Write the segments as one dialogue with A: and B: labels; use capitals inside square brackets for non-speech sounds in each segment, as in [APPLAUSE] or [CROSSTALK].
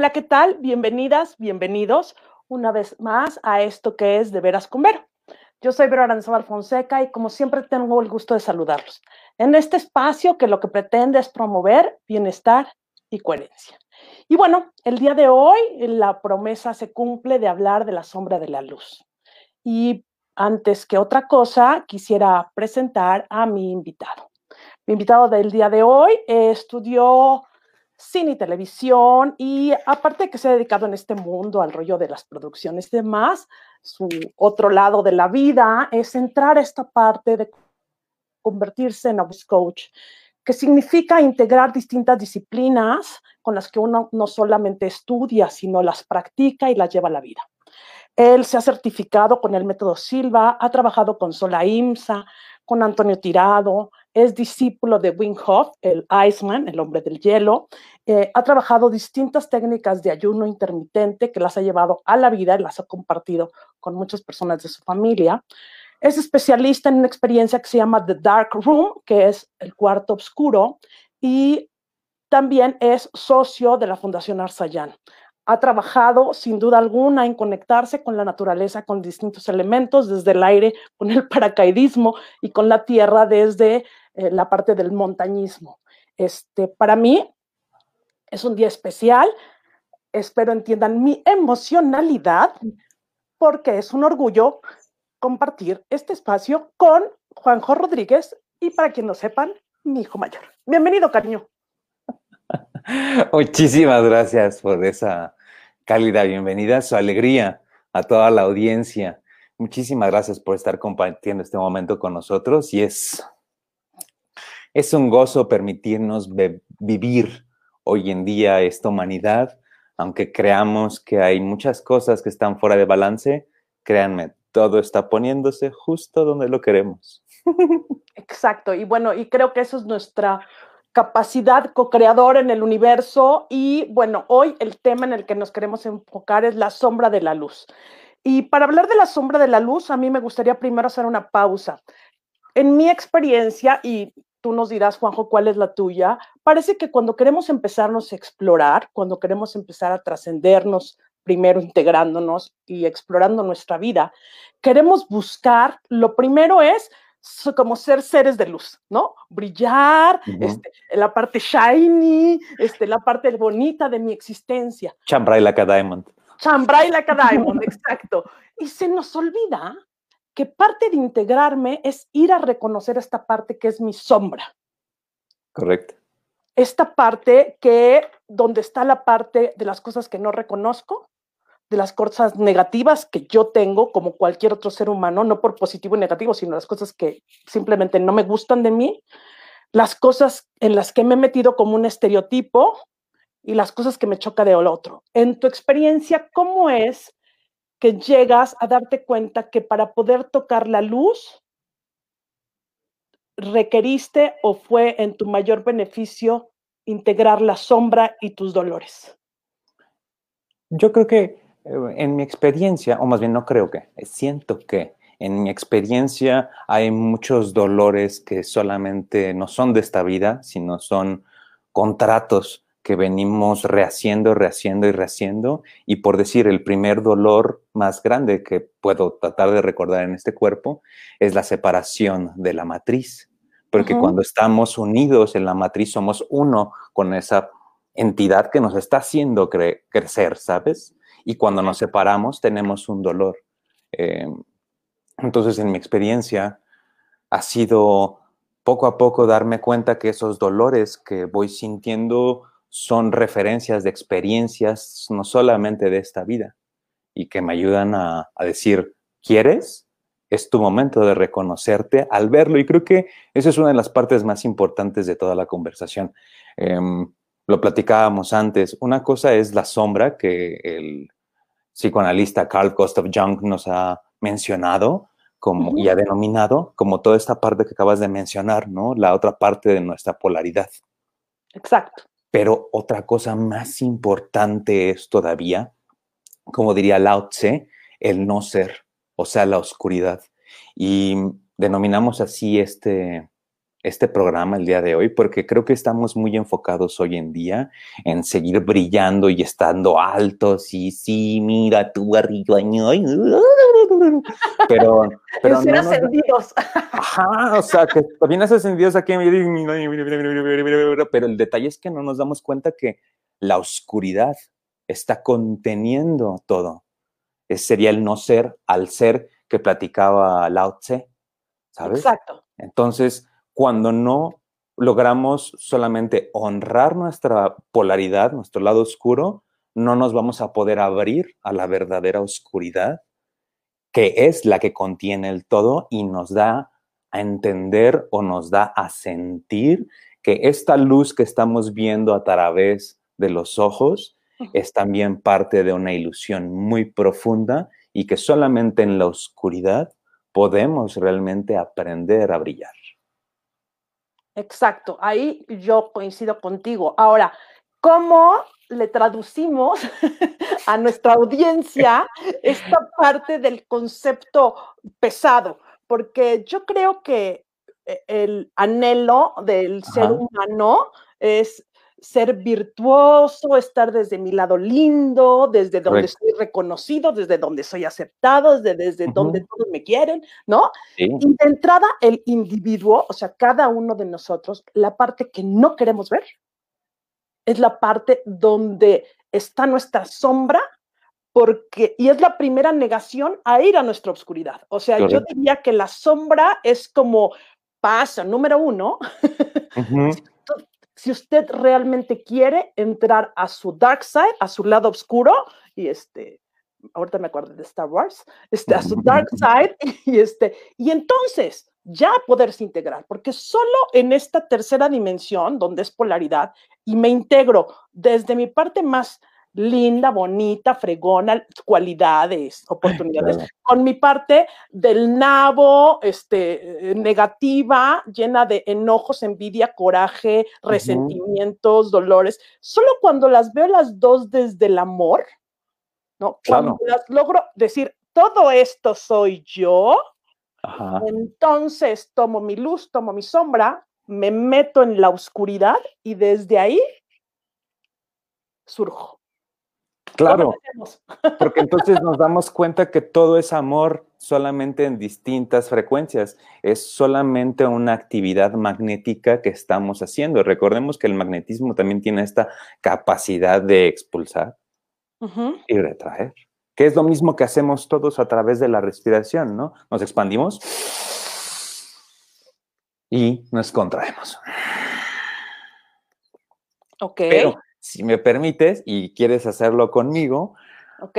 A: Hola, ¿qué tal? Bienvenidas, bienvenidos una vez más a esto que es De Veras con Vero. Yo soy Vero Aranzábal Fonseca y como siempre tengo el gusto de saludarlos en este espacio que lo que pretende es promover bienestar y coherencia. Y bueno, el día de hoy la promesa se cumple de hablar de la sombra de la luz. Y antes que otra cosa, quisiera presentar a mi invitado. Mi invitado del día de hoy estudió cine y televisión y aparte de que se ha dedicado en este mundo al rollo de las producciones y demás, su otro lado de la vida es entrar a esta parte de convertirse en a coach, que significa integrar distintas disciplinas con las que uno no solamente estudia, sino las practica y las lleva a la vida. Él se ha certificado con el método Silva, ha trabajado con Sola Imsa, con Antonio Tirado, es discípulo de Wim Hof, el Iceman, el hombre del hielo. Eh, ha trabajado distintas técnicas de ayuno intermitente que las ha llevado a la vida y las ha compartido con muchas personas de su familia. Es especialista en una experiencia que se llama The Dark Room, que es el cuarto oscuro, y también es socio de la Fundación Arsayán ha trabajado sin duda alguna en conectarse con la naturaleza, con distintos elementos, desde el aire, con el paracaidismo y con la tierra desde eh, la parte del montañismo. Este, para mí es un día especial. Espero entiendan mi emocionalidad porque es un orgullo compartir este espacio con Juanjo Rodríguez y para quien no sepan, mi hijo mayor. Bienvenido, cariño. [LAUGHS]
B: Muchísimas gracias por esa cálida bienvenida, su alegría a toda la audiencia. Muchísimas gracias por estar compartiendo este momento con nosotros y es, es un gozo permitirnos vivir hoy en día esta humanidad, aunque creamos que hay muchas cosas que están fuera de balance, créanme, todo está poniéndose justo donde lo queremos. [LAUGHS]
A: Exacto, y bueno, y creo que eso es nuestra capacidad co-creadora en el universo y bueno, hoy el tema en el que nos queremos enfocar es la sombra de la luz. Y para hablar de la sombra de la luz, a mí me gustaría primero hacer una pausa. En mi experiencia, y tú nos dirás, Juanjo, cuál es la tuya, parece que cuando queremos empezarnos a explorar, cuando queremos empezar a trascendernos, primero integrándonos y explorando nuestra vida, queremos buscar, lo primero es como ser seres de luz, ¿no? Brillar, este, la parte shiny, este, la parte bonita de mi existencia.
B: Chambray like a diamond.
A: Chambray like a diamond, [LAUGHS] exacto. Y se nos olvida que parte de integrarme es ir a reconocer esta parte que es mi sombra.
B: Correcto.
A: Esta parte que, donde está la parte de las cosas que no reconozco, de las cosas negativas que yo tengo como cualquier otro ser humano, no por positivo y negativo, sino las cosas que simplemente no me gustan de mí, las cosas en las que me he metido como un estereotipo y las cosas que me choca de otro. En tu experiencia, ¿cómo es que llegas a darte cuenta que para poder tocar la luz requeriste o fue en tu mayor beneficio integrar la sombra y tus dolores?
B: Yo creo que eh, en mi experiencia, o más bien no creo que, siento que en mi experiencia hay muchos dolores que solamente no son de esta vida, sino son contratos que venimos rehaciendo, rehaciendo y rehaciendo. Y por decir, el primer dolor más grande que puedo tratar de recordar en este cuerpo es la separación de la matriz. Porque cuando estamos unidos en la matriz somos uno con esa entidad que nos está haciendo crecer, ¿sabes? y cuando nos separamos tenemos un dolor. Eh, entonces, en mi experiencia, ha sido poco a poco darme cuenta que esos dolores que voy sintiendo son referencias de experiencias no solamente de esta vida y que me ayudan a, decir, ¿quieres? Es tu momento de reconocerte al verlo y creo que esa es una de las partes más importantes de toda la conversación. Em, lo platicábamos antes. Una cosa es la sombra que el psicoanalista Carl Gustav Jung nos ha mencionado como, y ha denominado como toda esta parte que acabas de mencionar, ¿no? La otra parte de nuestra polaridad.
A: Exacto.
B: Pero otra cosa más importante es todavía, como diría Lao Tse, el no ser, o sea, la oscuridad. Y denominamos así este, este programa el día de hoy porque creo que estamos muy enfocados hoy en día en seguir brillando y estando altos y sí, mira tu arriba, pero [LAUGHS] pero
A: no.
B: Ajá, o sea, que también aquí, pero el detalle es que no nos damos cuenta que la oscuridad está conteniendo todo. Ese sería el no ser al ser que platicaba Lao Tse, ¿sabes?
A: Exacto.
B: Entonces, cuando no logramos solamente honrar nuestra polaridad, nuestro lado oscuro, no nos vamos a poder abrir a la verdadera oscuridad, que es la que contiene el todo y nos da a entender o nos da a sentir que esta luz que estamos viendo a través de los ojos es también parte de una ilusión muy profunda y que solamente en la oscuridad podemos realmente aprender a brillar.
A: Exacto, ahí yo coincido contigo. Ahora, ¿cómo le traducimos [LAUGHS] a nuestra audiencia esta parte del concepto pesado? Porque yo creo que eh, el anhelo del ser humano es ser virtuoso, estar desde mi lado lindo, desde donde soy reconocido, desde donde soy aceptado, desde, desde donde todos me quieren, ¿no? Y de entrada, el individuo, o sea, cada uno de nosotros, la parte que no queremos ver es la parte donde está nuestra sombra, porque, y es la primera negación a ir a nuestra oscuridad. O sea, yo diría que la sombra es como paso número uno. [LAUGHS] si usted realmente quiere entrar a su dark side, a su lado oscuro, y este, ahorita me acuerdo de Star Wars, este, a su dark [LAUGHS] side, [LAUGHS] y este, y entonces ya poderse integrar, porque solo en esta tercera dimensión, donde es polaridad, y me integro desde mi parte más linda, bonita, fregona, cualidades, [LAUGHS] oportunidades. Con mi parte del nabo, este, eh, negativa, llena de enojos, envidia, coraje, resentimientos, dolores. Solo cuando las veo las dos desde el amor, ¿no? Cuando las logro decir, todo esto soy yo, entonces tomo mi luz, tomo mi sombra, me meto en la oscuridad y desde ahí surjo.
B: Claro, porque [LAUGHS] entonces nos damos cuenta que todo es amor solamente en distintas frecuencias, es solamente una actividad magnética que estamos haciendo. Recordemos que el magnetismo también tiene esta capacidad de expulsar y retraer, que es lo mismo que hacemos todos a través de la respiración, ¿no? Nos expandimos y nos contraemos.
A: Ok
B: si me permites y quieres hacerlo conmigo,
A: ok.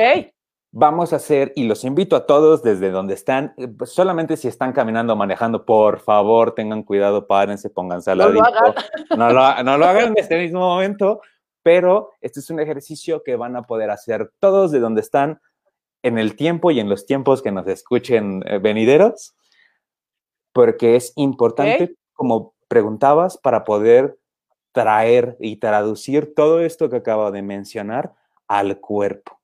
B: Vamos a hacer, y los invito a todos desde donde están, eh, pues, solamente si están caminando o manejando, por favor, tengan cuidado, párense, pónganse al lado. No lo hagan. [LAUGHS] No lo, hagan en [LAUGHS] este mismo momento, pero este es un ejercicio que van a poder hacer todos de donde están en el tiempo y en los tiempos que nos escuchen eh, venideros, porque es importante, como preguntabas, para poder traer y traducir todo esto que acabo de mencionar al cuerpo,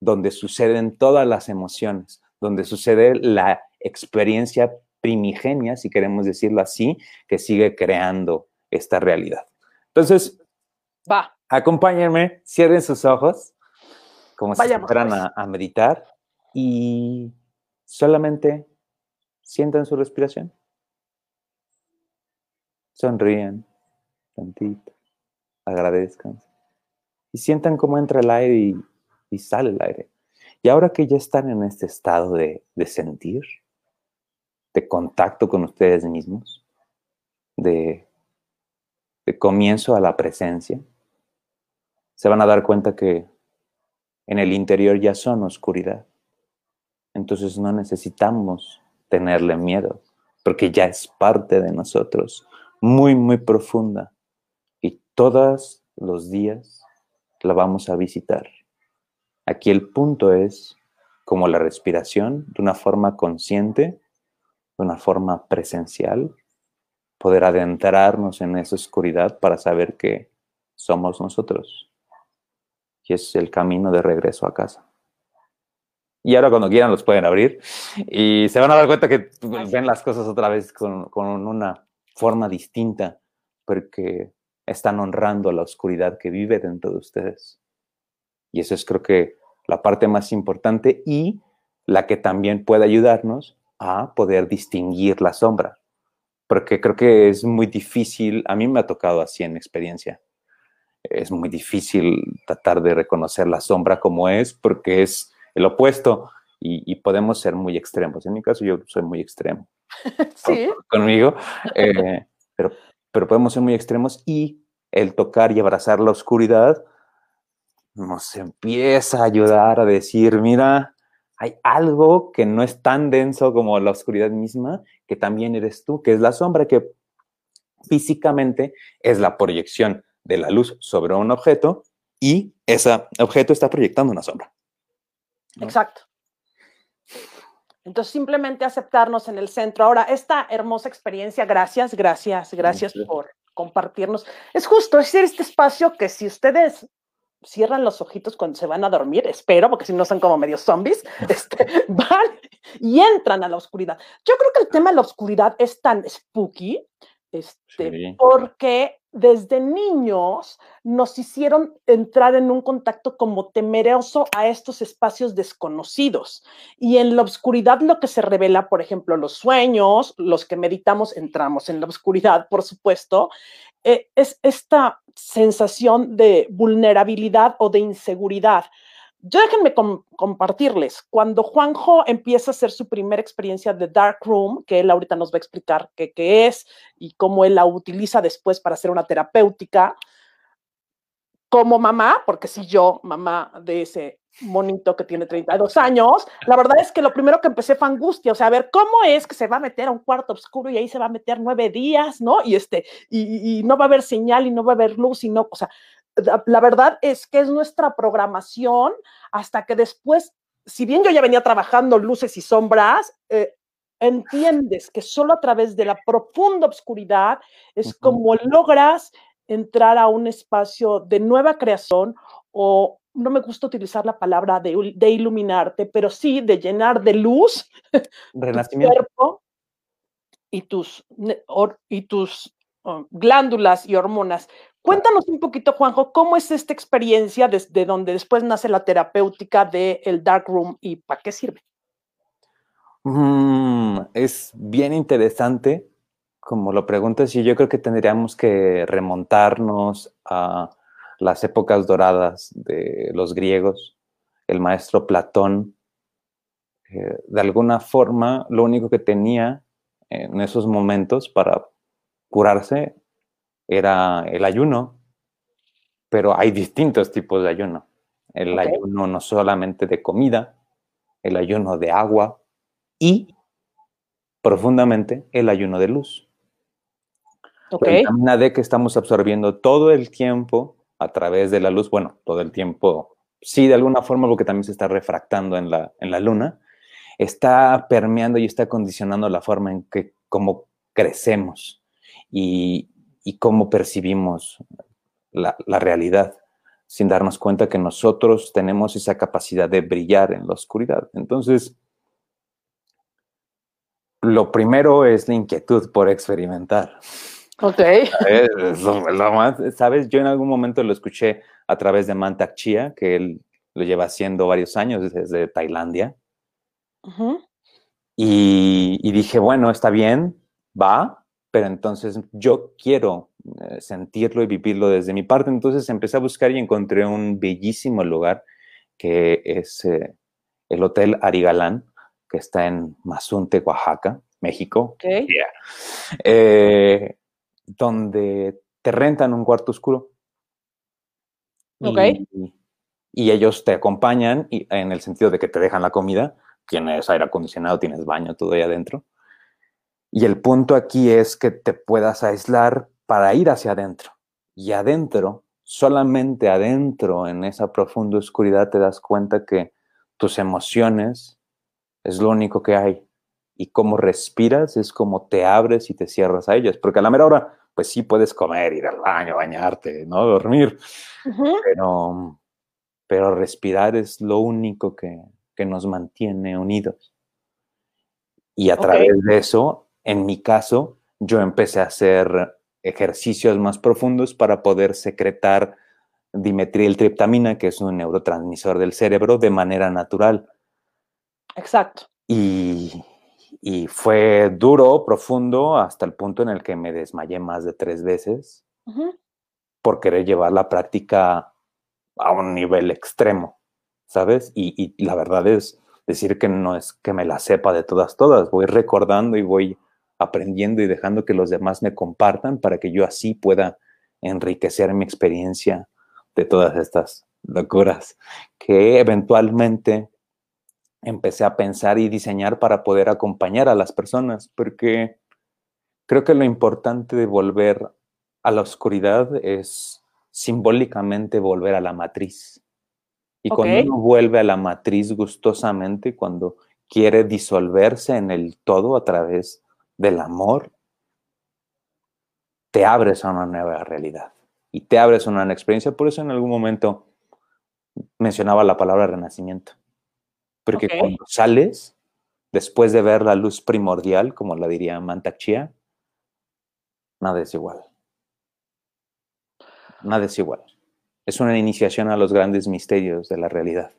B: donde suceden todas las emociones, donde sucede la experiencia primigenia, si queremos decirlo así, que sigue creando esta realidad. Entonces,
A: va.
B: Acompáñenme, cierren sus ojos, como si fueran
A: pues.
B: a, a meditar y solamente sientan su respiración. Sonríen tantito, agradezcan y sientan cómo entra el aire y, sale el aire. Y ahora que ya están en este estado de, sentir, de contacto con ustedes mismos, de, de comienzo a la presencia, se van a dar cuenta que en el interior ya son oscuridad. Entonces no necesitamos tenerle miedo, porque ya es parte de nosotros, muy, muy profunda todos los días la vamos a visitar. Aquí el punto es, como la respiración, de una forma consciente, de una forma presencial, poder adentrarnos en esa oscuridad para saber que somos nosotros. Y es el camino de regreso a casa. Y ahora cuando quieran los pueden abrir y se van a dar cuenta que ven las cosas otra vez con, con una forma distinta porque están honrando la oscuridad que vive dentro de ustedes. Y eso es creo que la parte más importante y la que también puede ayudarnos a poder distinguir la sombra. Porque creo que es muy difícil, a mí me ha tocado así en experiencia, es muy difícil tratar de reconocer la sombra como es porque es el opuesto y, podemos ser muy extremos. En mi caso yo soy muy extremo. [LAUGHS]
A: Sí.
B: Conmigo, eh, pero, pero podemos ser muy extremos y el tocar y abrazar la oscuridad nos empieza a ayudar a decir, mira, hay algo que no es tan denso como la oscuridad misma, que también eres tú, que es la sombra, que físicamente es la proyección de la luz sobre un objeto y ese objeto está proyectando una sombra.
A: Exacto. Entonces, simplemente aceptarnos en el centro. Ahora, esta hermosa experiencia, gracias, gracias, gracias por compartirnos. Es justo, es este espacio que si ustedes cierran los ojitos cuando se van a dormir, espero, porque si no son como medio zombies, [LAUGHS] este, van y entran a la oscuridad. Yo creo que el tema de la oscuridad es tan spooky, este, porque desde niños nos hicieron entrar en un contacto como temeroso a estos espacios desconocidos. Y en la oscuridad lo que se revela, por ejemplo, los sueños, los que meditamos, entramos en la oscuridad, por supuesto, eh, es esta sensación de vulnerabilidad o de inseguridad. Yo déjenme compartirles, cuando Juanjo empieza a hacer su primera experiencia de Dark Room, que él ahorita nos va a explicar qué, es y cómo él la utiliza después para hacer una terapéutica, como mamá, porque si yo, mamá de ese monito que tiene 32 años, la verdad es que lo primero que empecé fue angustia, o sea, a ver, ¿cómo es que se va a meter a un cuarto oscuro y ahí se va a meter nueve días, ¿no? Y este, y no va a haber señal y no va a haber luz y no, o sea, la verdad es que es nuestra programación hasta que después, si bien yo ya venía trabajando luces y sombras, eh, entiendes que solo a través de la profunda oscuridad es como logras entrar a un espacio de nueva creación o no me gusta utilizar la palabra de, de iluminarte, pero sí de llenar de luz [LAUGHS] tu cuerpo y tus, y tus oh, glándulas y hormonas. Cuéntanos un poquito, Juanjo, ¿cómo es esta experiencia desde donde después nace la terapéutica del el Dark Room y para qué sirve?
B: Mm, es bien interesante, como lo preguntas, y yo creo que tendríamos que remontarnos a las épocas doradas de los griegos, el maestro Platón. Eh, de alguna forma, lo único que tenía en esos momentos para curarse era el ayuno, pero hay distintos tipos de ayuno. El ayuno no solamente de comida, el ayuno de agua y profundamente el ayuno de luz. La vitamina D que estamos absorbiendo todo el tiempo a través de la luz, bueno, todo el tiempo, sí, de alguna forma, porque también se está refractando en la, en la luna, está permeando y está condicionando la forma en que como crecemos. Y, y cómo percibimos la, realidad, sin darnos cuenta que nosotros tenemos esa capacidad de brillar en la oscuridad. Entonces, lo primero es la inquietud por experimentar.
A: Ok.
B: ¿Sabes? Yo en algún momento lo escuché a través de Mantak Chia, que él lo lleva haciendo varios años desde Tailandia. y, y, dije, bueno, está bien, va, pero entonces yo quiero eh, sentirlo y vivirlo desde mi parte. Entonces empecé a buscar y encontré un bellísimo lugar que es eh, el Hotel Arigalán, que está en Mazunte, Oaxaca, México. Eh, donde te rentan un cuarto oscuro. Y, ellos te acompañan y, en el sentido de que te dejan la comida, tienes aire acondicionado, tienes baño, todo ahí adentro. Y el punto aquí es que te puedas aislar para ir hacia adentro. Y adentro, solamente adentro, en esa profunda oscuridad, te das cuenta que tus emociones es lo único que hay. Y cómo respiras es como te abres y te cierras a ellas. Porque a la mera hora, pues sí puedes comer, ir al baño, bañarte, ¿no? Dormir. pero, pero respirar es lo único que, nos mantiene unidos. Y a través de eso en mi caso, yo empecé a hacer ejercicios más profundos para poder secretar dimetiltriptamina, que es un neurotransmisor del cerebro, de manera natural.
A: Exacto.
B: Y, y, fue duro, profundo, hasta el punto en el que me desmayé más de tres veces por querer llevar la práctica a un nivel extremo, ¿sabes? Y, y, la verdad es decir que no es que me la sepa de todas, todas, voy recordando y voy aprendiendo y dejando que los demás me compartan para que yo así pueda enriquecer mi experiencia de todas estas locuras que eventualmente empecé a pensar y diseñar para poder acompañar a las personas, porque creo que lo importante de volver a la oscuridad es simbólicamente volver a la matriz. Y cuando uno vuelve a la matriz gustosamente, cuando quiere disolverse en el todo a través del amor, te abres a una nueva realidad y te abres a una nueva experiencia. Por eso en algún momento mencionaba la palabra renacimiento. Porque cuando sales, después de ver la luz primordial, como la diría Mantak Chia, nada es igual. Nada es igual. Es una iniciación a los grandes misterios de la realidad.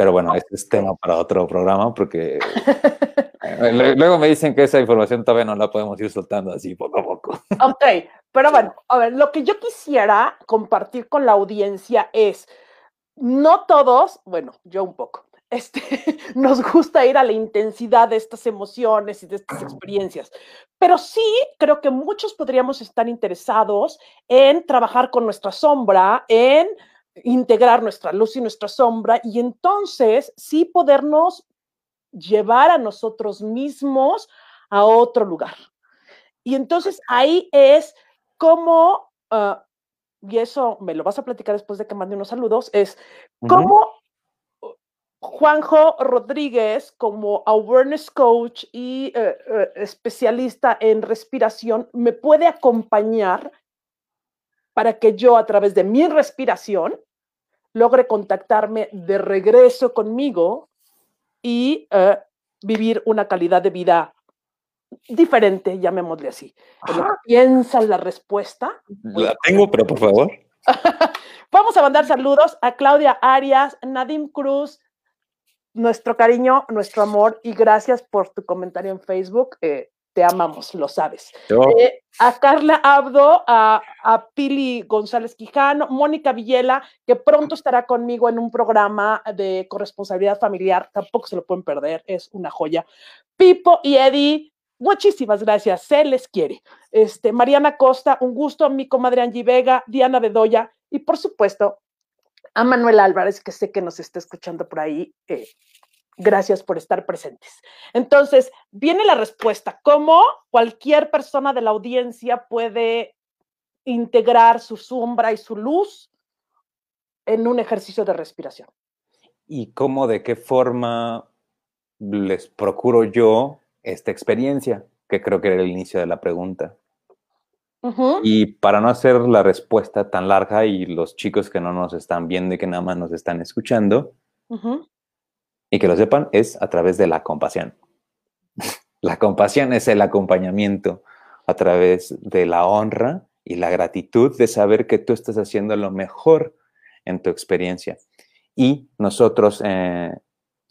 B: Pero bueno, este es tema para otro programa porque [LAUGHS] eh, luego me dicen que esa información todavía no la podemos ir soltando así poco a poco. [LAUGHS]
A: Ok, pero bueno, a ver, lo que yo quisiera compartir con la audiencia es, no todos, bueno, yo un poco, [LAUGHS] este, nos gusta ir a la intensidad de estas emociones y de estas experiencias. Pero sí creo que muchos podríamos estar interesados en trabajar con nuestra sombra, en integrar nuestra luz y nuestra sombra y entonces sí podernos llevar a nosotros mismos a otro lugar. Y entonces ahí es como, ah, y eso me lo vas a platicar después de que mande unos saludos, es cómo Juanjo Rodríguez, como awareness coach y eh, eh, especialista en respiración, me puede acompañar para que yo a través de mi respiración logre contactarme de regreso conmigo y eh, vivir una calidad de vida diferente, llamémosle así. Piensa la respuesta.
B: La tengo, pero por favor. [LAUGHS]
A: Vamos a mandar saludos a Claudia Arias, Nadim Cruz, nuestro cariño, nuestro amor y gracias por tu comentario en Facebook. Eh, te amamos, lo sabes. Eh, a Carla Abdo, a, a, Pili González Quijano, Mónica Villela, que pronto estará conmigo en un programa de corresponsabilidad familiar, tampoco se lo pueden perder, es una joya. Pipo y Eddie, muchísimas gracias, se les quiere. Este, Mariana Costa, un gusto, mi comadre Angie Vega, Diana Bedoya y por supuesto a Manuel Álvarez, que sé que nos está escuchando por ahí. Eh, gracias por estar presentes. Entonces, viene la respuesta. ¿Cómo cualquier persona de la audiencia puede integrar su sombra y su luz en un ejercicio de respiración?
B: ¿Y cómo, de qué forma les procuro yo esta experiencia? Que creo que era el inicio de la pregunta. Y para no hacer la respuesta tan larga y los chicos que no nos están viendo y que nada más nos están escuchando, y que lo sepan, es a través de la compasión. [LAUGHS] la compasión es el acompañamiento a través de la honra y la gratitud de saber que tú estás haciendo lo mejor en tu experiencia. Y nosotros eh,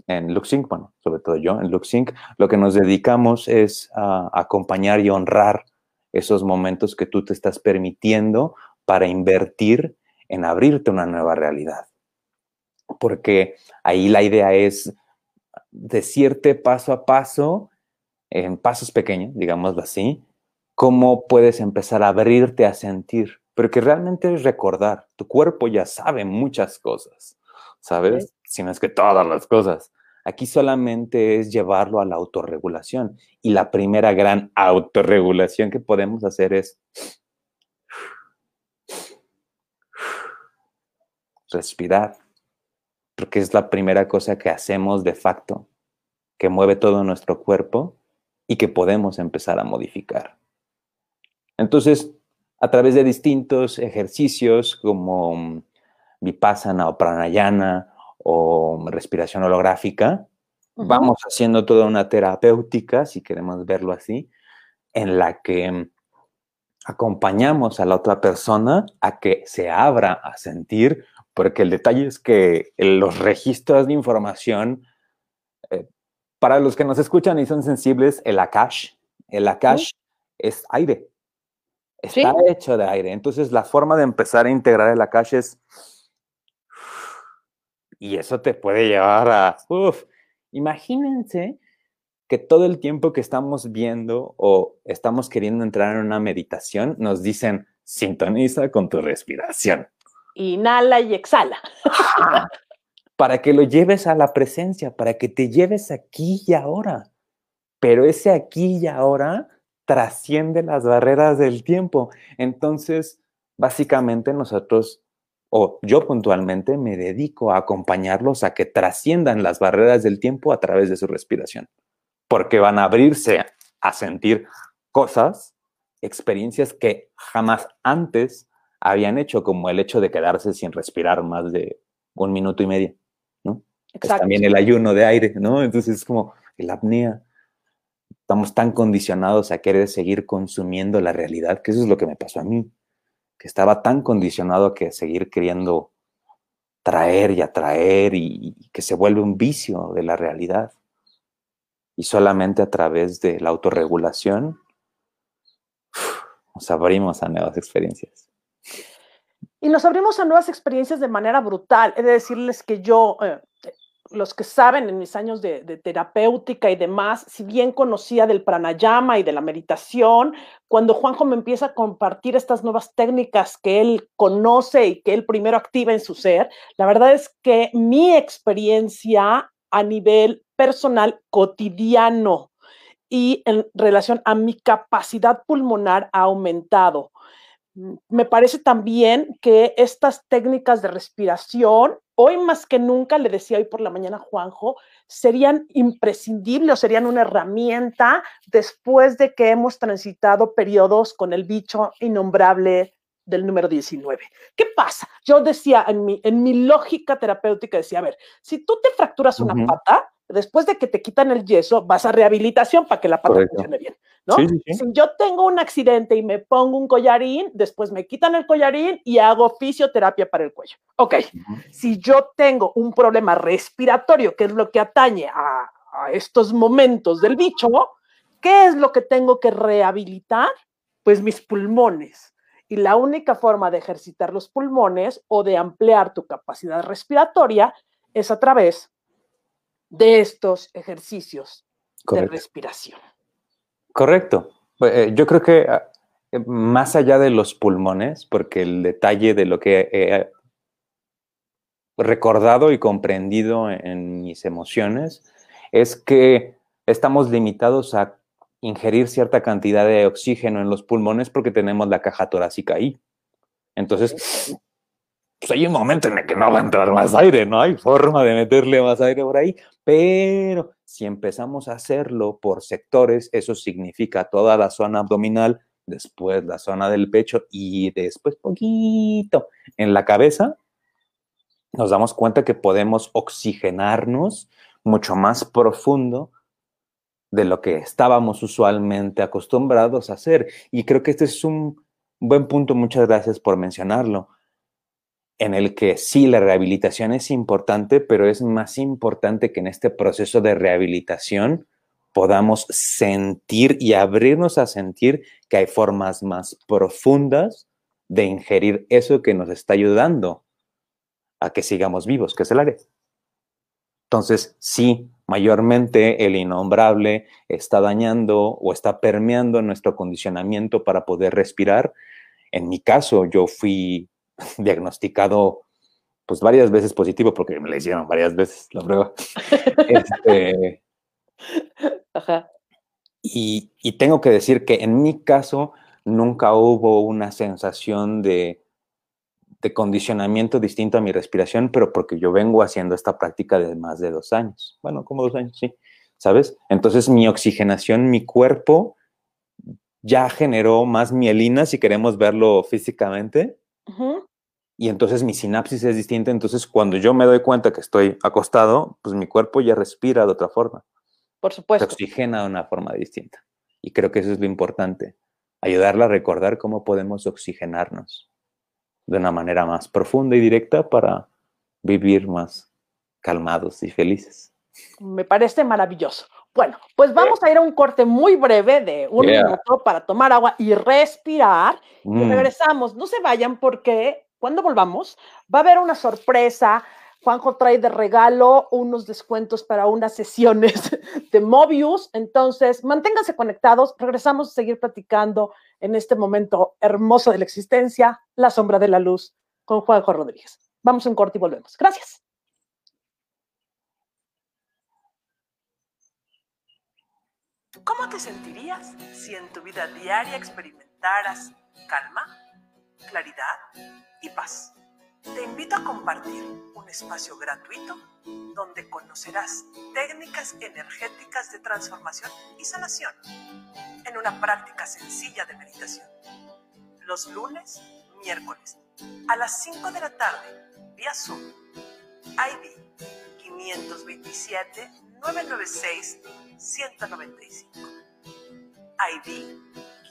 B: en LuxSync, bueno, sobre todo yo en LuxSync, lo que nos dedicamos es a acompañar y honrar esos momentos que tú te estás permitiendo para invertir en abrirte una nueva realidad. Porque ahí la idea es decirte paso a paso, en pasos pequeños, digámoslo así, cómo puedes empezar a abrirte a sentir. Porque realmente es recordar, tu cuerpo ya sabe muchas cosas, ¿sabes? Si no es que todas las cosas. Aquí solamente es llevarlo a la autorregulación. Y la primera gran autorregulación que podemos hacer es respirar, porque es la primera cosa que hacemos de facto, que mueve todo nuestro cuerpo y que podemos empezar a modificar. Entonces, a través de distintos ejercicios como vipassana o pranayana o respiración holográfica. Vamos haciendo toda una terapéutica, si queremos verlo así, en la que acompañamos a la otra persona a que se abra a sentir, porque el detalle es que los registros de información, eh, para los que nos escuchan y son sensibles, el Akash, el Akash es aire, está hecho de aire. Entonces la forma de empezar a integrar el Akash es... Y eso te puede llevar a... Uf, imagínense que todo el tiempo que estamos viendo o estamos queriendo entrar en una meditación, nos dicen, sintoniza con tu respiración.
A: Inhala y exhala.
B: para que lo lleves a la presencia, para que te lleves aquí y ahora. Pero ese aquí y ahora trasciende las barreras del tiempo. Entonces, básicamente nosotros, o yo puntualmente, me dedico a acompañarlos a que trasciendan las barreras del tiempo a través de su respiración porque van a abrirse a sentir cosas, experiencias que jamás antes habían hecho, como el hecho de quedarse sin respirar más de un minuto y medio, ¿no? Exacto. también el ayuno de aire, ¿no? Entonces es como la apnea. Estamos tan condicionados a querer seguir consumiendo la realidad, que eso es lo que me pasó a mí, que estaba tan condicionado a que seguir queriendo traer y atraer y que se vuelve un vicio de la realidad y solamente a través de la autorregulación nos abrimos a nuevas experiencias.
A: Y nos abrimos a nuevas experiencias de manera brutal. He de decirles que yo, eh, los que saben en mis años de, terapéutica y demás, si bien conocía del pranayama y de la meditación, cuando Juanjo me empieza a compartir estas nuevas técnicas que él conoce y que él primero activa en su ser, la verdad es que mi experiencia a nivel personal cotidiano y en relación a mi capacidad pulmonar ha aumentado. Me parece también que estas técnicas de respiración, hoy más que nunca, le decía hoy por la mañana Juanjo, serían imprescindibles o serían una herramienta después de que hemos transitado periodos con el bicho innombrable del número 19. ¿Qué pasa? Yo decía, en mi, en mi lógica terapéutica, decía, a ver, si tú te fracturas una pata, después de que te quitan el yeso, vas a rehabilitación para que la pata funcione bien, ¿no? Si yo tengo un accidente y me pongo un collarín, después me quitan el collarín y hago fisioterapia para el cuello. Ok, si yo tengo un problema respiratorio, que es lo que atañe a, a estos momentos del bicho, ¿qué es lo que tengo que rehabilitar? Pues mis pulmones. Y la única forma de ejercitar los pulmones o de ampliar tu capacidad respiratoria es a través de estos ejercicios de respiración.
B: Correcto. Pues, eh, yo creo que ah, eh, más allá de los pulmones, porque el detalle de lo que he recordado y comprendido en mis emociones es que estamos limitados a ingerir cierta cantidad de oxígeno en los pulmones porque tenemos la caja torácica ahí. Entonces, pues hay un momento en el que no va a entrar más aire, no hay forma de meterle más aire por ahí, pero si empezamos a hacerlo por sectores, eso significa toda la zona abdominal, después la zona del pecho y después poquito. En la cabeza, nos damos cuenta que podemos oxigenarnos mucho más profundo de lo que estábamos usualmente acostumbrados a hacer. Y creo que este es un buen punto, muchas gracias por mencionarlo, en el que sí, la rehabilitación es importante, pero es más importante que en este proceso de rehabilitación podamos sentir y abrirnos a sentir que hay formas más profundas de ingerir eso que nos está ayudando a que sigamos vivos, que es el aire. Entonces, sí, mayormente el innombrable está dañando o está permeando nuestro condicionamiento para poder respirar. En mi caso, yo fui [LAUGHS] diagnosticado pues varias veces positivo porque me le hicieron varias veces la prueba. [LAUGHS] Este, Ajá. Y, y tengo que decir que en mi caso nunca hubo una sensación de de condicionamiento distinto a mi respiración, pero porque yo vengo haciendo esta práctica de más de dos años. Bueno, como dos años, sí. ¿Sabes? Entonces mi oxigenación, mi cuerpo ya generó más mielina, si queremos verlo físicamente. Y entonces mi sinapsis es distinta. Entonces cuando yo me doy cuenta que estoy acostado, pues mi cuerpo ya respira de otra forma.
A: Por supuesto.
B: Se oxigena de una forma distinta. Y creo que eso es lo importante, ayudarla a recordar cómo podemos oxigenarnos de una manera más profunda y directa para vivir más calmados y felices.
A: Me parece maravilloso. Bueno, pues vamos a ir a un corte muy breve de un minuto para tomar agua y respirar. Y mm. regresamos. No se vayan porque cuando volvamos va a haber una sorpresa. Juanjo trae de regalo unos descuentos para unas sesiones [LAUGHS] de Mobius. Entonces, manténganse conectados. Regresamos a seguir platicando en este momento hermoso de la existencia, La sombra de la luz, con Juanjo Rodríguez. Vamos a un corte y volvemos. Gracias. ¿Cómo te sentirías si en tu vida diaria experimentaras calma, claridad y paz? Te invito a compartir un espacio gratuito donde conocerás técnicas energéticas de transformación y sanación en una práctica sencilla de meditación. Los lunes, miércoles, a las 5 de la tarde, vía Zoom, ID 527 996 195. ID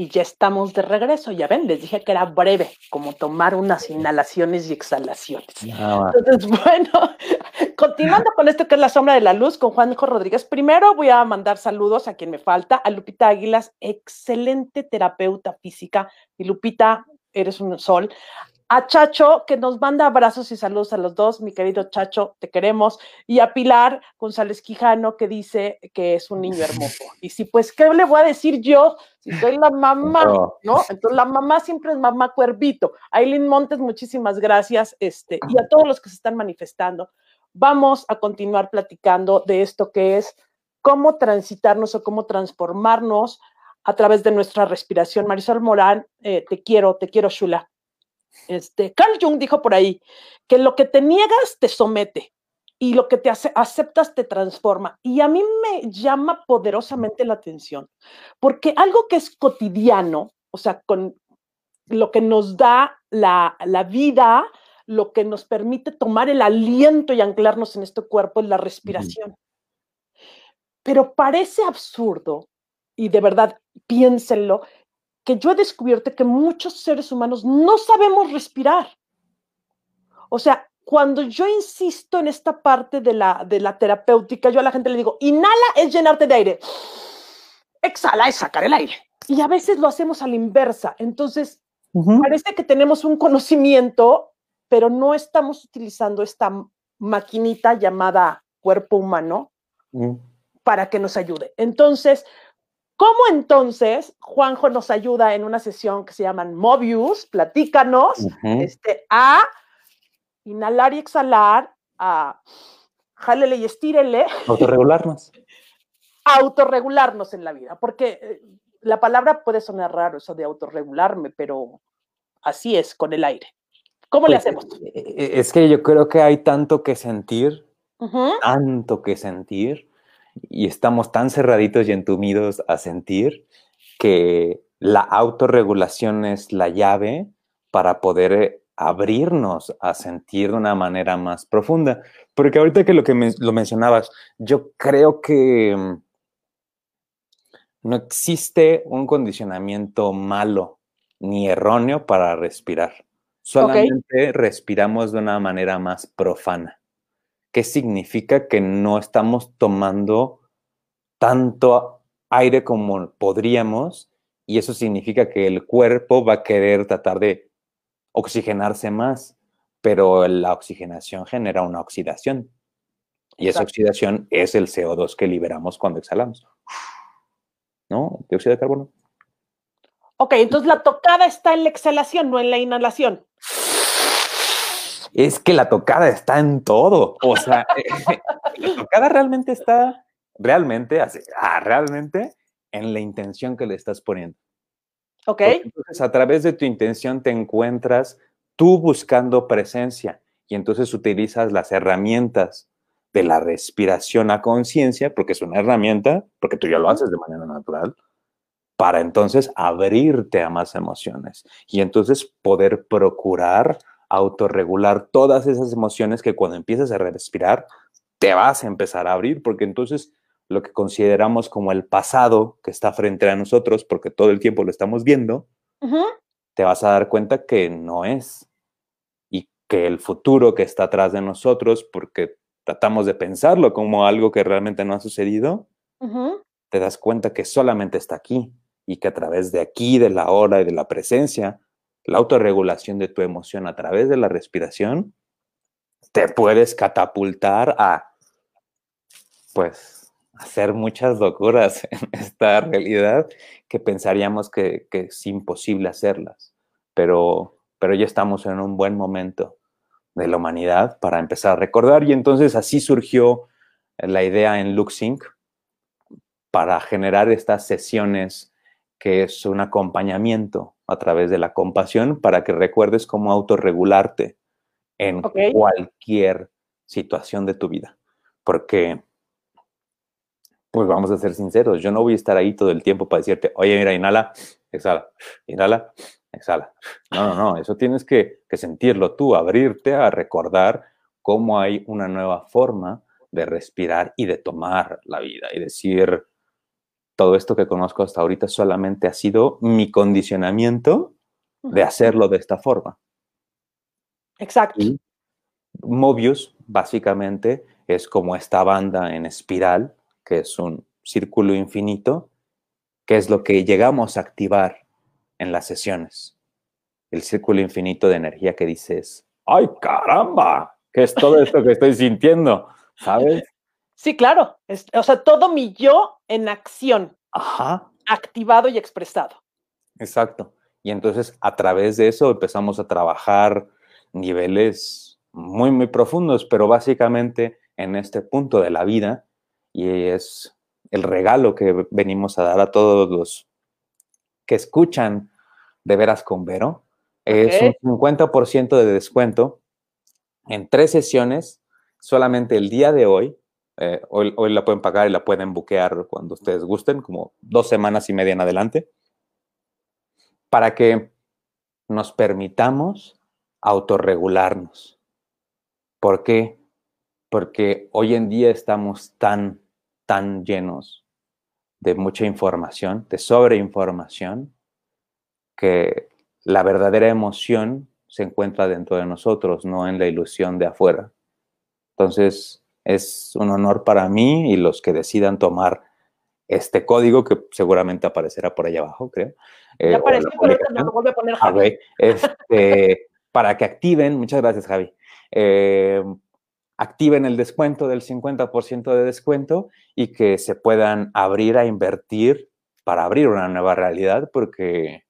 A: Y ya estamos de regreso, ya ven, les dije que era breve, como tomar unas inhalaciones y exhalaciones. Entonces, [LAUGHS] bueno, continuando con esto que es la sombra de la luz con Juanjo Rodríguez, primero voy a mandar saludos a quien me falta, a Lupita Águilas, excelente terapeuta física. Y Lupita, eres un sol a Chacho, que nos manda abrazos y saludos a los dos, mi querido Chacho, te queremos, y a Pilar González Quijano, que dice que es un niño hermoso. [LAUGHS] Y si, pues, ¿qué le voy a decir yo? Si soy la mamá, ¿no? Entonces, la mamá siempre es mamá cuervito. Aileen Montes, muchísimas gracias, este, y a todos los que se están manifestando. Vamos a continuar platicando de esto que es cómo transitarnos o cómo transformarnos a través de nuestra respiración. Marisol Morán, eh, te quiero, te quiero, Shula. Este, Carl Jung dijo por ahí que lo que te niegas te somete y lo que te hace, aceptas te transforma. Y a mí me llama poderosamente la atención, porque algo que es cotidiano, o sea, con lo que nos da la, la vida, lo que nos permite tomar el aliento y anclarnos en este cuerpo es la respiración. Pero parece absurdo, y de verdad piénsenlo, que yo he descubierto que muchos seres humanos no sabemos respirar. O sea, cuando yo insisto en esta parte de la, de la terapéutica, yo a la gente le digo, inhala es llenarte de aire, exhala es sacar el aire. Y a veces lo hacemos a la inversa. Entonces, parece que tenemos un conocimiento, pero no estamos utilizando esta maquinita llamada cuerpo humano mm. para que nos ayude. Entonces, ¿Cómo entonces Juanjo nos ayuda en una sesión que se llama Mobius? Platícanos este, a inhalar y exhalar, a jálele y estírele.
B: Autorregularnos. [LAUGHS]
A: autorregularnos en la vida, porque eh, la palabra puede sonar raro, eso de autorregularme, pero así es con el aire. ¿Cómo le pues, hacemos?
B: Eh, eh, es que yo creo que hay tanto que sentir, tanto que sentir, y estamos tan cerraditos y entumidos a sentir que la autorregulación es la llave para poder eh, abrirnos a sentir de una manera más profunda. Porque ahorita que lo que lo mencionabas, yo creo que mm, no existe un condicionamiento malo ni erróneo para respirar. Solamente respiramos de una manera más profana. ¿Qué significa que no estamos tomando tanto aire como podríamos? Y eso significa que el cuerpo va a querer tratar de oxigenarse más, pero la oxigenación genera una oxidación. Y esa oxidación es el CO2 que liberamos cuando exhalamos. ¿No? Dióxido de carbono.
A: Ok, entonces la tocada está en la exhalación, no en la inhalación
B: es que la tocada está en todo. O sea, [LAUGHS] la tocada realmente está, realmente, ah, realmente en la intención que le estás poniendo.
A: Ok.
B: Entonces, a través de tu intención te encuentras tú buscando presencia y entonces utilizas las herramientas de la respiración a conciencia, porque es una herramienta, porque tú ya lo haces de manera natural, para entonces abrirte a más emociones y entonces poder procurar autorregular todas esas emociones que cuando empiezas a respirar te vas a empezar a abrir, porque entonces lo que consideramos como el pasado que está frente a nosotros, porque todo el tiempo lo estamos viendo, te vas a dar cuenta que no es. Y que el futuro que está atrás de nosotros, porque tratamos de pensarlo como algo que realmente no ha sucedido, te das cuenta que solamente está aquí y que a través de aquí, de la hora y de la presencia, la autorregulación de tu emoción a través de la respiración, te puedes catapultar a, pues, hacer muchas locuras [LAUGHS] en esta realidad que pensaríamos que, es imposible hacerlas. Pero, pero ya estamos en un buen momento de la humanidad para empezar a recordar. Y entonces así surgió la idea en LuxInc para generar estas sesiones que es un acompañamiento a través de la compasión para que recuerdes cómo autorregularte en cualquier situación de tu vida. Porque, pues vamos a ser sinceros, yo no voy a estar ahí todo el tiempo para decirte, oye, mira, inhala, exhala, inhala, exhala. No, no, no, eso tienes que, que sentirlo tú, abrirte a recordar cómo hay una nueva forma de respirar y de tomar la vida y decir, todo esto que conozco hasta ahorita solamente ha sido mi condicionamiento de hacerlo de esta forma.
A: Exacto.
B: Mobius, básicamente, es como esta banda en espiral, que es un círculo infinito, que es lo que llegamos a activar en las sesiones. El círculo infinito de energía que dices, ¡ay caramba! ¿Qué es todo esto que estoy sintiendo? ¿Sabes?
A: Sí, claro. o sea, todo mi yo en acción.
B: Ajá.
A: Activado y expresado.
B: Exacto. Y entonces a través de eso empezamos a trabajar niveles muy, muy profundos, pero básicamente en este punto de la vida, y es el regalo que venimos a dar a todos los que escuchan de veras con Vero, es un 50% de descuento en tres sesiones, solamente el día de hoy, eh, hoy, hoy, la pueden pagar y la pueden buquear cuando ustedes gusten, como dos semanas y media en adelante, para que nos permitamos autorregularnos. ¿Por qué? Porque hoy en día estamos tan, tan llenos de mucha información, de sobreinformación, que la verdadera emoción se encuentra dentro de nosotros, no en la ilusión de afuera. Entonces, es un honor para mí y los que decidan tomar este código que seguramente aparecerá por ahí abajo, creo.
A: ya eh, apareció, pero me lo vuelve a poner Javi.
B: este, [LAUGHS] para que activen, muchas gracias Javi, eh, activen el descuento del 50% de descuento y que se puedan abrir a invertir para abrir una nueva realidad, porque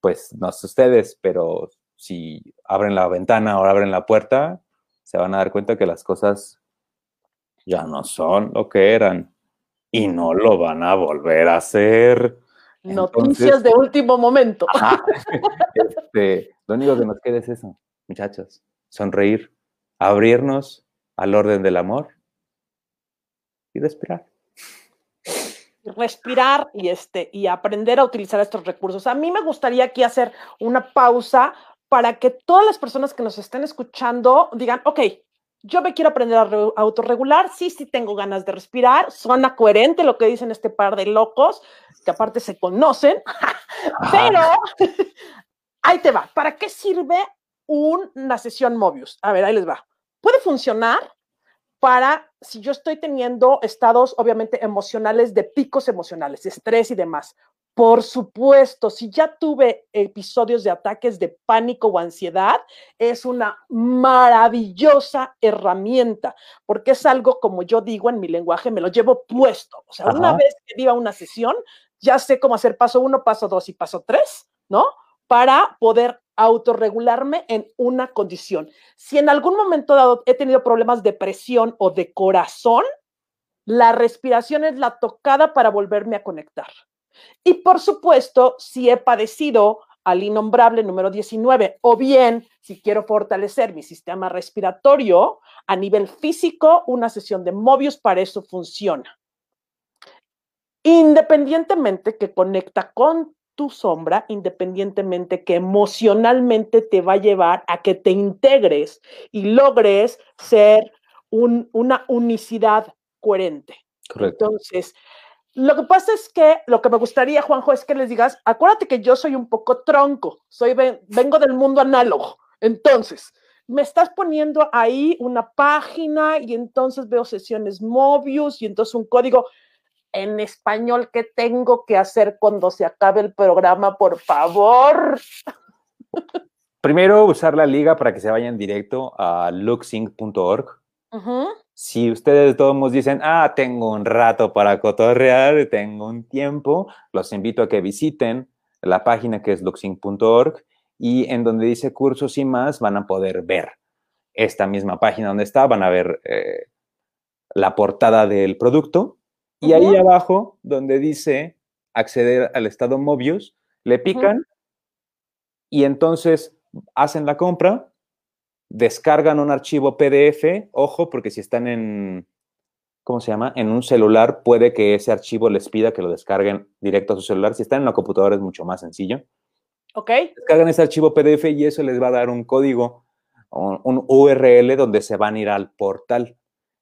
B: pues no sé ustedes, pero si abren la ventana o abren la puerta, se van a dar cuenta que las cosas ya no son lo que eran y no lo van a volver a hacer.
A: Noticias de último momento. [LAUGHS]
B: este, lo único que nos queda es eso, muchachos, sonreír, abrirnos al orden del amor y respirar.
A: Respirar y, este, y aprender a utilizar estos recursos. A mí me gustaría aquí hacer una pausa para que todas las personas que nos estén escuchando digan, ok, yo me quiero aprender a autorregular, sí, sí tengo ganas de respirar, suena coherente lo que dicen este par de locos, que aparte se conocen, [LAUGHS] pero [LAUGHS] ahí te va, ¿para qué sirve una sesión Mobius? A ver, ahí les va. Puede funcionar para si yo estoy teniendo estados obviamente emocionales de picos emocionales, estrés y demás. Por supuesto, si ya tuve episodios de ataques de pánico o ansiedad, es una maravillosa herramienta, porque es algo, como yo digo en mi lenguaje, me lo llevo puesto. O sea, una vez que iba a una sesión, ya sé cómo hacer paso uno, paso dos y paso tres, ¿no? Para poder autorregularme en una condición. Si en algún momento dado he tenido problemas de presión o de corazón, la respiración es la tocada para volverme a conectar. Y por supuesto, si he padecido al innombrable número 19, o bien si quiero fortalecer mi sistema respiratorio a nivel físico, una sesión de Mobius para eso funciona. Independientemente que conecta con tu sombra, independientemente que emocionalmente te va a llevar a que te integres y logres ser una unicidad coherente.
B: Correcto.
A: Entonces, lo que pasa es que lo que me gustaría, Juanjo, es que les digas, acuérdate que yo soy un poco tronco, soy vengo del mundo análogo. Entonces, me estás poniendo ahí una página y entonces veo sesiones Mobius y entonces un código en español que tengo que hacer cuando se acabe el programa, por favor.
B: Primero, usar la liga para que se vayan directo a Si ustedes de todos dicen, ah, tengo un rato para cotorrear, tengo un tiempo, los invito a que visiten la página que es luxing.org y en donde dice cursos y más van a poder ver esta misma página donde está, van a ver eh, la portada del producto y ahí abajo donde dice acceder al estado Mobius, le pican y entonces hacen la compra descargan un archivo PDF, ojo, porque si están en, ¿cómo se llama? En un celular, puede que ese archivo les pida que lo descarguen directo a su celular. Si están en la computadora es mucho más sencillo.
A: Ok.
B: Descargan ese archivo PDF y eso les va a dar un código, un, URL donde se van a ir al portal.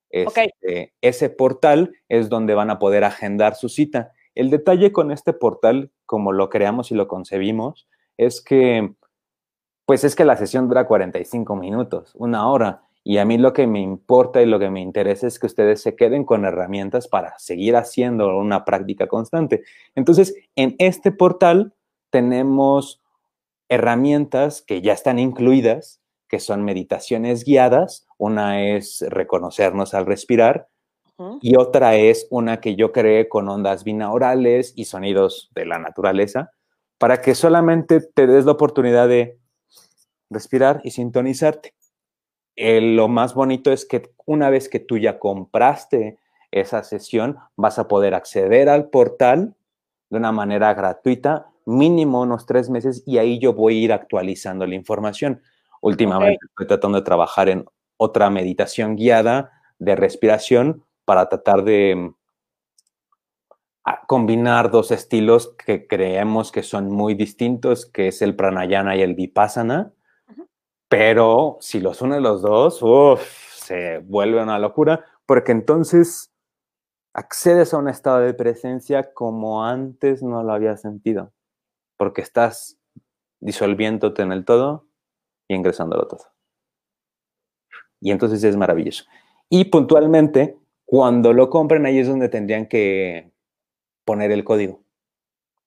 B: Este, ese portal es donde van a poder agendar su cita. El detalle con este portal, como lo creamos y lo concebimos, es que pues es que la sesión dura 45 minutos, una hora. Y a mí lo que me importa y lo que me interesa es que ustedes se queden con herramientas para seguir haciendo una práctica constante. Entonces, en este portal tenemos herramientas que ya están incluidas, que son meditaciones guiadas. Una es reconocernos al respirar y otra es una que yo creé con ondas binaurales y sonidos de la naturaleza para que solamente te des la oportunidad de respirar y sintonizarte. lo más bonito es que una vez que tú ya compraste esa sesión, vas a poder acceder al portal de una manera gratuita, mínimo unos tres meses, y ahí yo voy a ir actualizando la información. Últimamente estoy tratando de trabajar en otra meditación guiada de respiración para tratar de mm, combinar dos estilos que creemos que son muy distintos, que es el pranayana y el vipassana, pero si los une los dos, se vuelve una locura, porque entonces accedes a un estado de presencia como antes no lo había sentido, porque estás disolviéndote en el todo y ingresándolo todo. Y entonces es maravilloso. Y puntualmente, cuando lo compren, ahí es donde tendrían que poner el código.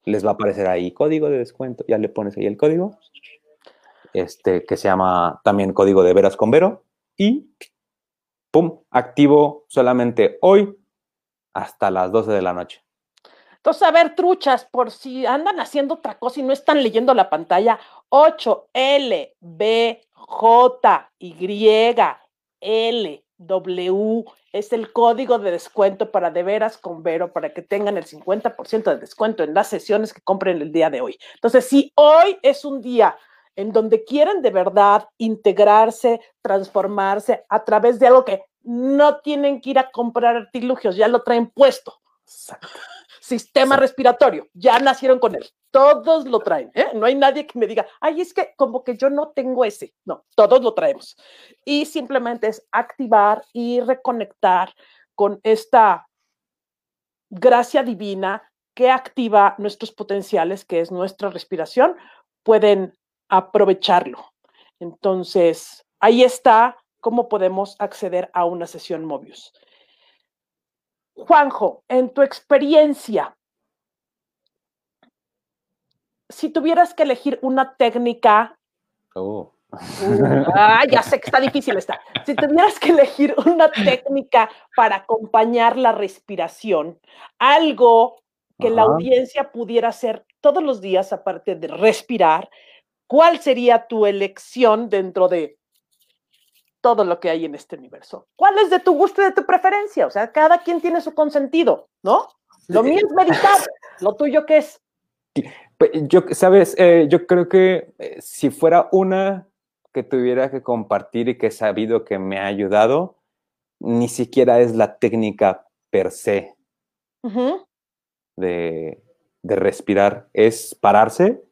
B: Les va a aparecer ahí código de descuento, ya le pones ahí el código este, que se llama también código de veras con Vero. Y, ¡pum!, activo solamente hoy hasta las 12 de la noche.
A: Entonces, a ver, truchas, por si andan haciendo otra cosa y no están leyendo la pantalla, 8 L B J Y L W es el código de descuento para de veras con Vero para que tengan el 50% de descuento en las sesiones que compren el día de hoy. Entonces, si hoy es un día en donde quieren de verdad integrarse, transformarse a través de algo que no tienen que ir a comprar artilugios, ya lo traen puesto. Sistema respiratorio, ya nacieron con él. Todos lo traen, ¿eh? No hay nadie que me diga, ay, es que como que yo no tengo ese. No, todos lo traemos. Y simplemente es activar y reconectar con esta gracia divina que activa nuestros potenciales, que es nuestra respiración, pueden aprovecharlo. Entonces, ahí está cómo podemos acceder a una sesión Mobius. Juanjo, en tu experiencia, si tuvieras que elegir una técnica...
B: Oh.
A: ah, ya sé que está difícil esta. Si tuvieras que elegir una técnica para acompañar la respiración, algo que la audiencia pudiera hacer todos los días, aparte de respirar, ¿cuál sería tu elección dentro de todo lo que hay en este universo? ¿Cuál es de tu gusto y de tu preferencia? O sea, cada quien tiene su consentido, ¿no? Lo mío es meditar. [LAUGHS] ¿Lo tuyo qué es?
B: Yo, sabes, eh, yo creo que eh, si fuera una que tuviera que compartir y que he sabido que me ha ayudado, ni siquiera es la técnica per se de, de respirar, es pararse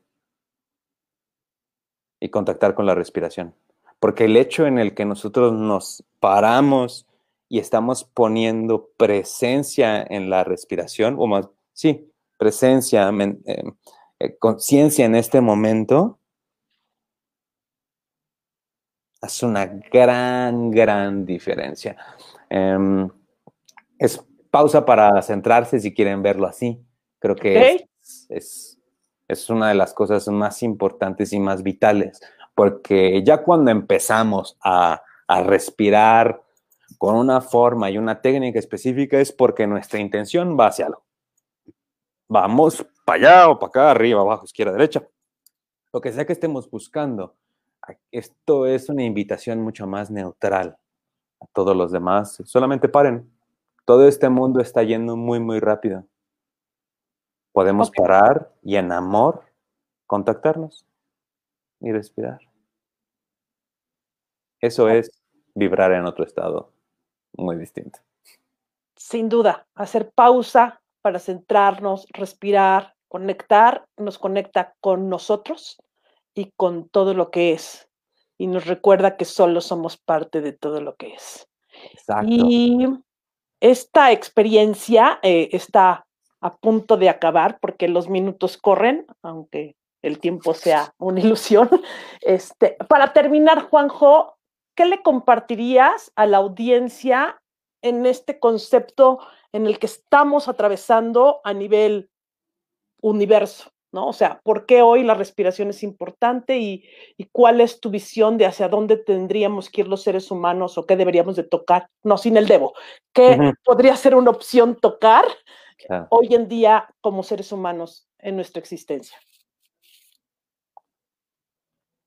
B: y contactar con la respiración. Porque el hecho en el que nosotros nos paramos y estamos poniendo presencia en la respiración, o más, sí, presencia, eh, eh, conciencia en este momento, hace una gran, gran diferencia. Em, es pausa para centrarse si quieren verlo así. Creo que es, es, una de las cosas más importantes y más vitales, porque ya cuando empezamos a, a respirar con una forma y una técnica específica es porque nuestra intención va hacia algo. Vamos para allá o para acá, arriba, abajo, izquierda, derecha. Lo que sea que estemos buscando. Esto es una invitación mucho más neutral a todos los demás. Solamente paren. Todo este mundo está yendo muy, muy rápido. Podemos parar y en amor contactarnos y respirar. Eso es vibrar en otro estado muy distinto.
A: Sin duda, hacer pausa para centrarnos, respirar, conectar, nos conecta con nosotros y con todo lo que es. Y nos recuerda que solo somos parte de todo lo que es. Exacto. Y esta experiencia eh, está a punto de acabar porque los minutos corren, aunque el tiempo sea una [LAUGHS] ilusión. Este, para terminar, Juanjo, ¿qué le compartirías a la audiencia en este concepto en el que estamos atravesando a nivel universo? ¿no? O sea, ¿por qué hoy la respiración es importante y, cuál es tu visión de hacia dónde tendríamos que ir los seres humanos o qué deberíamos de tocar? No, sin el debo. ¿Qué podría ser una opción tocar hoy en día como seres humanos en nuestra existencia?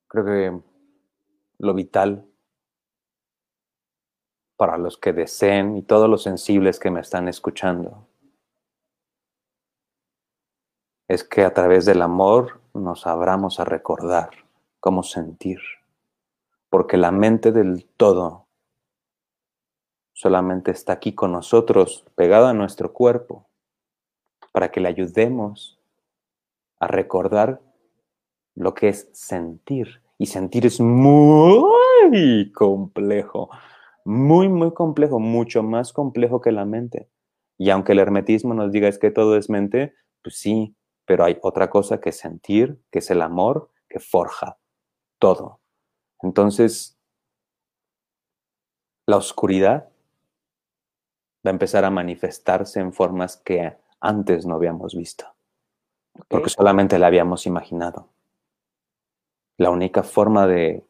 B: Creo que lo vital para los que deseen y todos los sensibles que me están escuchando es que a través del amor nos abramos a recordar cómo sentir, porque la mente del todo solamente está aquí con nosotros, pegada a nuestro cuerpo, para que le ayudemos a recordar lo que es sentir. Y sentir es muy complejo, muy, muy complejo, mucho más complejo que la mente. Y aunque el hermetismo nos diga es que todo es mente, pues sí, pero hay otra cosa que sentir, que es el amor, que forja todo. Entonces, la oscuridad va a empezar a manifestarse en formas que antes no habíamos visto, porque solamente la habíamos imaginado. La única forma de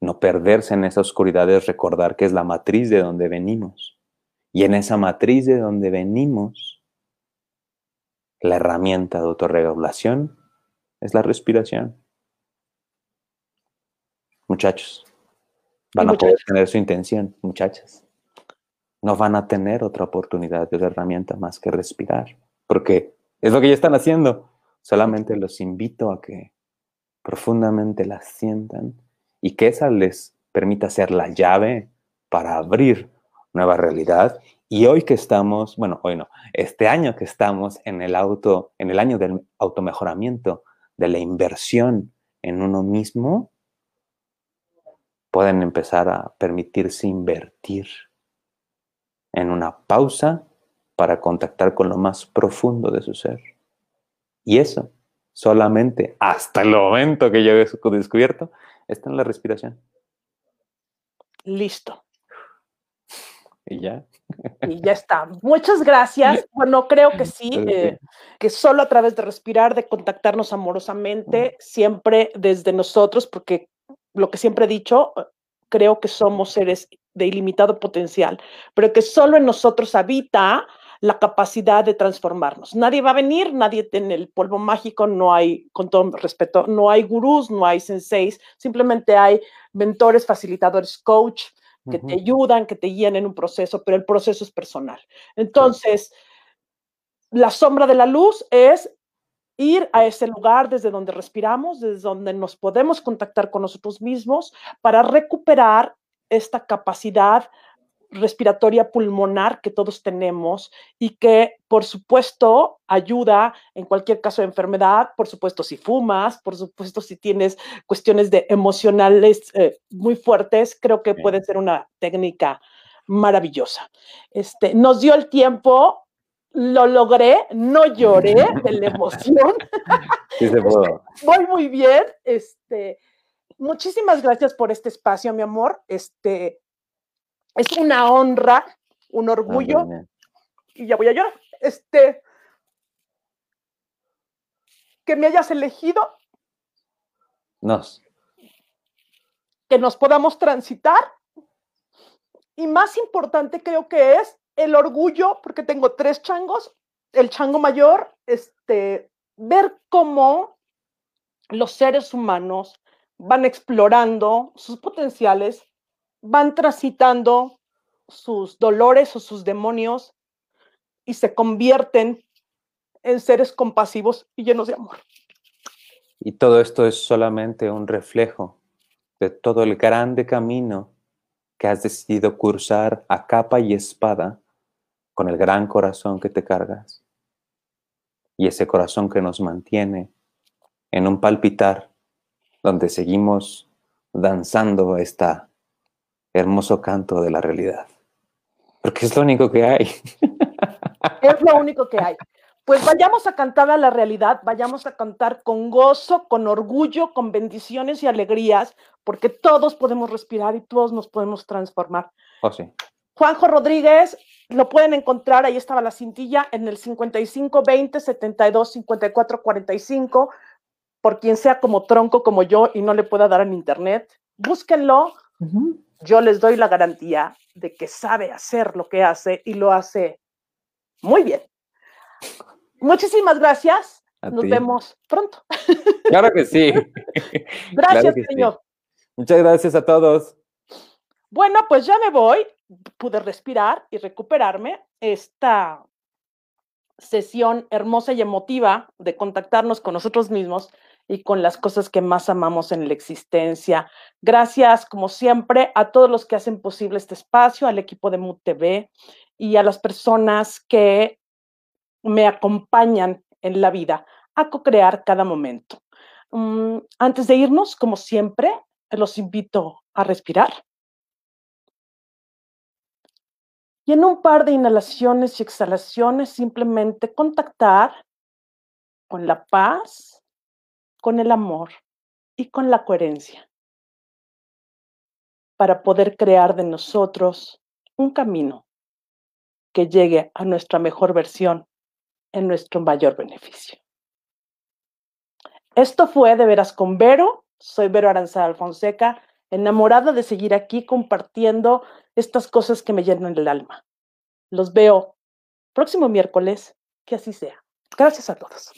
B: no perderse en esa oscuridad es recordar que es la matriz de donde venimos. Y en esa matriz de donde venimos, la herramienta de autorregulación es la respiración. Muchachos, van a poder tener su intención, muchachas. No van a tener otra oportunidad de otra herramienta más que respirar, porque es lo que ya están haciendo. Solamente los invito a que profundamente la sientan y que esa les permita ser la llave para abrir nueva realidad y hoy que estamos, bueno, hoy no, este año que estamos en el auto, en el año del automejoramiento, de la inversión en uno mismo, pueden empezar a permitirse invertir en una pausa para contactar con lo más profundo de su ser. Y eso solamente hasta el momento que yo he descubierto está en la respiración.
A: Listo.
B: Y ya.
A: Y ya está. Muchas gracias. [LAUGHS] Bueno, creo que sí, eh, que solo a través de respirar, de contactarnos amorosamente, siempre desde nosotros, porque lo que siempre he dicho, creo que somos seres de ilimitado potencial, pero que solo en nosotros habita la capacidad de transformarnos. Nadie va a venir, nadie tiene el polvo mágico, no hay, con todo respeto, no hay gurús, no hay senseis, simplemente hay mentores, facilitadores, coach, que te ayudan, que te guían en un proceso, pero el proceso es personal. Entonces, la sombra de la luz es ir a ese lugar desde donde respiramos, desde donde nos podemos contactar con nosotros mismos para recuperar esta capacidad respiratoria pulmonar que todos tenemos y que, por supuesto, ayuda en cualquier caso de enfermedad, por supuesto, si fumas, por supuesto, si tienes cuestiones de emocionales eh, muy fuertes, creo que puede ser una técnica maravillosa. Este, nos dio el tiempo, lo logré, no lloré de la emoción.
B: Sí se [LAUGHS] pudo.
A: Este, voy muy bien. Este, muchísimas gracias por este espacio, mi amor. Este, es una honra, un orgullo. y ya voy a llorar. Este, que me hayas elegido.
B: Nos.
A: Que nos podamos transitar. Y más importante creo que es el orgullo, porque tengo tres changos, el chango mayor, este, ver cómo los seres humanos van explorando sus potenciales, van transitando sus dolores o sus demonios y se convierten en seres compasivos y llenos de amor.
B: Y todo esto es solamente un reflejo de todo el grande camino que has decidido cursar a capa y espada con el gran corazón que te cargas. Y ese corazón que nos mantiene en un palpitar donde seguimos danzando este hermoso canto de la realidad. Porque es lo único que hay. [LAUGHS]
A: Es lo único que hay. Pues vayamos a cantar a la realidad, vayamos a cantar con gozo, con orgullo, con bendiciones y alegrías, porque todos podemos respirar y todos nos podemos transformar.
B: Oh, sí.
A: Juanjo Rodríguez, lo pueden encontrar, ahí estaba la cintilla, en el 55 20 72 54 45 por quien sea como tronco como yo y no le pueda dar en internet, búsquenlo. Yo les doy la garantía de que sabe hacer lo que hace y lo hace muy bien. Muchísimas gracias. Nos vemos pronto.
B: Claro que sí. [LAUGHS]
A: gracias, señor.
B: Muchas gracias a todos.
A: Bueno, pues ya me voy. Pude respirar y recuperarme. Esta sesión hermosa y emotiva de contactarnos con nosotros mismos y con las cosas que más amamos en la existencia. Gracias, como siempre, a todos los que hacen posible este espacio, al equipo de MUT TV y a las personas que me acompañan en la vida a co-crear cada momento. Mm, antes de irnos, como siempre, los invito a respirar. Y en un par de inhalaciones y exhalaciones, simplemente contactar con la paz con el amor y con la coherencia para poder crear de nosotros un camino que llegue a nuestra mejor versión en nuestro mayor beneficio. Esto fue de veras con Vero. Soy Vero Aranzada Alfonseca, enamorada de seguir aquí compartiendo estas cosas que me llenan el alma. Los veo próximo miércoles, que así sea. Gracias a todos.